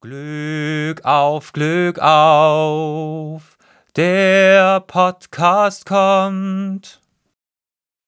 Glück auf, Glück auf, der Podcast kommt.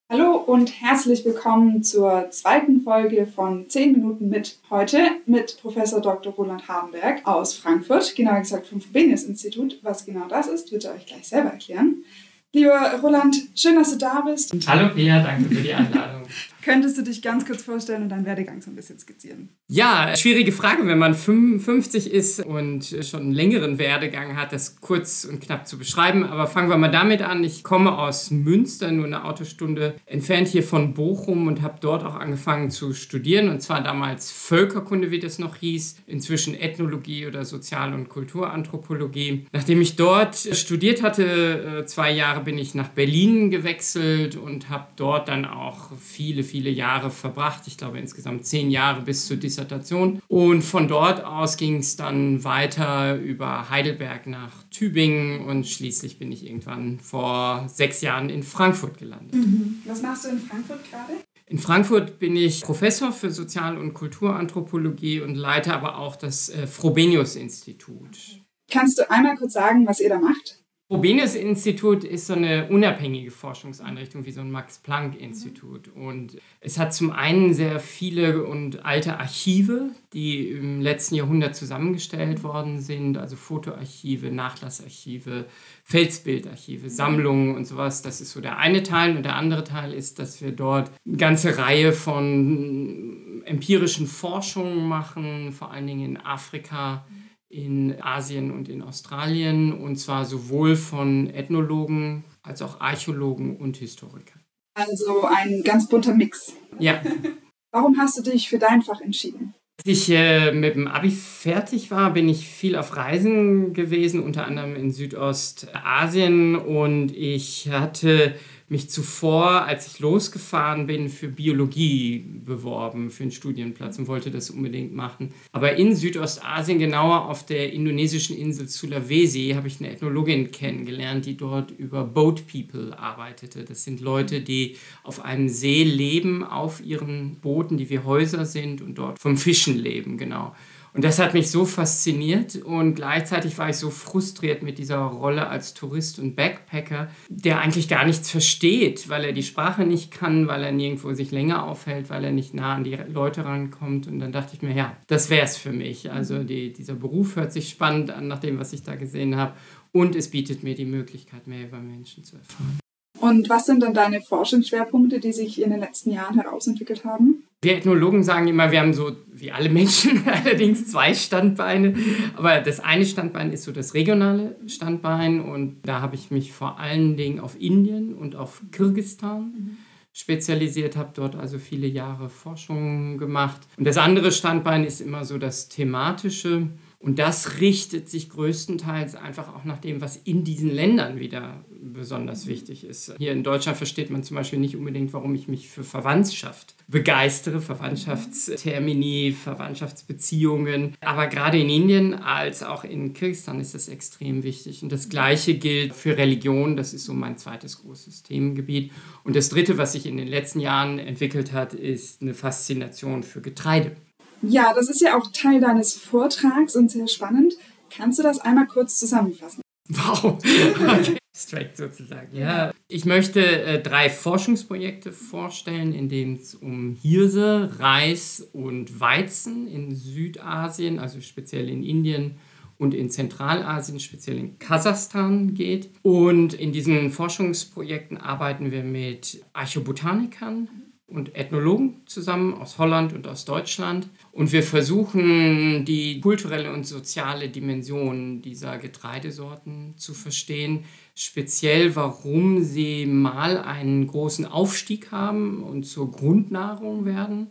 Hallo und herzlich willkommen zur zweiten Folge von 10 Minuten mit. Heute mit Professor Dr. Roland Hardenberg aus Frankfurt, genauer gesagt vom Frobenius Institut. Was genau das ist, wird er euch gleich selber erklären. Lieber Roland, schön, dass du da bist. Hallo Pia, danke für die Einladung. Könntest du dich ganz kurz vorstellen und deinen Werdegang so ein bisschen skizzieren? Ja, schwierige Frage, wenn man 55 ist und schon einen längeren Werdegang hat, das kurz und knapp zu beschreiben. Aber fangen wir mal damit an. Ich komme aus Münster, nur eine Autostunde entfernt hier von Bochum und habe dort auch angefangen zu studieren. Und zwar damals Völkerkunde, wie das noch hieß, inzwischen Ethnologie oder Sozial- und Kulturanthropologie. Nachdem ich dort studiert hatte, äh, zwei Jahre bin ich nach Berlin gewechselt und habe dort dann auch viele, viele Jahre verbracht. Ich glaube insgesamt zehn Jahre bis zur Dissertation. Und von dort aus ging es dann weiter über Heidelberg nach Tübingen und schließlich bin ich irgendwann vor sechs Jahren in Frankfurt gelandet. Mhm. Was machst du in Frankfurt gerade? In Frankfurt bin ich Professor für Sozial- und Kulturanthropologie und leite aber auch das äh, Frobenius-Institut. Kannst du einmal kurz sagen, was ihr da macht? Frobenius-Institut ist so eine unabhängige Forschungseinrichtung wie so ein Max-Planck-Institut. Und es hat zum einen sehr viele und alte Archive, die im letzten Jahrhundert zusammengestellt worden sind, also Fotoarchive, Nachlassarchive, Felsbildarchive, Sammlungen und sowas. Das ist so der eine Teil. Und der andere Teil ist, dass wir dort eine ganze Reihe von empirischen Forschungen machen, vor allen Dingen in Afrika in Asien und in Australien und zwar sowohl von Ethnologen als auch Archäologen und Historikern. Also ein ganz bunter Mix. Ja. Warum hast du dich für dein Fach entschieden? Als ich äh, mit dem Abi fertig war, bin ich viel auf Reisen gewesen, unter anderem in Südostasien und ich hatte mich zuvor, als ich losgefahren bin, für Biologie beworben, für einen Studienplatz und wollte das unbedingt machen. Aber in Südostasien, genauer auf der indonesischen Insel Sulawesi, habe ich eine Ethnologin kennengelernt, die dort über Boat People arbeitete. Das sind Leute, die auf einem See leben, auf ihren Booten, die wie Häuser sind und dort vom Fischen leben, genau. Und das hat mich so fasziniert und gleichzeitig war ich so frustriert mit dieser Rolle als Tourist und Backpacker, der eigentlich gar nichts versteht, weil er die Sprache nicht kann, weil er nirgendwo sich länger aufhält, weil er nicht nah an die Leute rankommt. Und dann dachte ich mir, ja, das wäre es für mich. Also die, dieser Beruf hört sich spannend an, nach dem, was ich da gesehen habe. Und es bietet mir die Möglichkeit, mehr über Menschen zu erfahren. Und was sind dann deine Forschungsschwerpunkte, die sich in den letzten Jahren herausentwickelt haben? Wir Ethnologen sagen immer, wir haben so, wie alle Menschen, allerdings zwei Standbeine. Aber das eine Standbein ist so das regionale Standbein. Und da habe ich mich vor allen Dingen auf Indien und auf Kirgistan spezialisiert, habe dort also viele Jahre Forschung gemacht. Und das andere Standbein ist immer so das thematische. Und das richtet sich größtenteils einfach auch nach dem, was in diesen Ländern wieder besonders wichtig ist. Hier in Deutschland versteht man zum Beispiel nicht unbedingt, warum ich mich für Verwandtschaft begeistere, Verwandtschaftstermini, Verwandtschaftsbeziehungen. Aber gerade in Indien als auch in Kirgisistan ist das extrem wichtig. Und das Gleiche gilt für Religion. Das ist so mein zweites großes Themengebiet. Und das Dritte, was sich in den letzten Jahren entwickelt hat, ist eine Faszination für Getreide. Ja, das ist ja auch Teil deines Vortrags und sehr spannend. Kannst du das einmal kurz zusammenfassen? Wow, okay. Straight sozusagen. Ja, ich möchte äh, drei Forschungsprojekte vorstellen, in denen es um Hirse, Reis und Weizen in Südasien, also speziell in Indien und in Zentralasien, speziell in Kasachstan geht. Und in diesen Forschungsprojekten arbeiten wir mit Archobotanikern, und Ethnologen zusammen aus Holland und aus Deutschland. Und wir versuchen, die kulturelle und soziale Dimension dieser Getreidesorten zu verstehen. Speziell, warum sie mal einen großen Aufstieg haben und zur Grundnahrung werden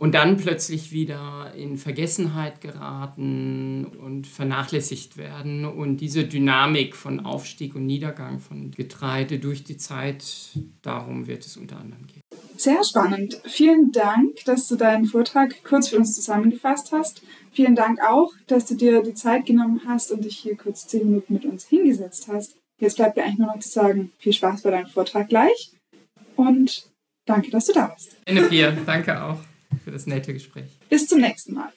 und dann plötzlich wieder in Vergessenheit geraten und vernachlässigt werden. Und diese Dynamik von Aufstieg und Niedergang von Getreide durch die Zeit, darum wird es unter anderem gehen. Sehr spannend. Vielen Dank, dass du deinen Vortrag kurz für uns zusammengefasst hast. Vielen Dank auch, dass du dir die Zeit genommen hast und dich hier kurz zehn Minuten mit uns hingesetzt hast. Jetzt bleibt mir eigentlich nur noch zu sagen, viel Spaß bei deinem Vortrag gleich und danke, dass du da warst. Ende Pia, danke auch für das nette Gespräch. Bis zum nächsten Mal.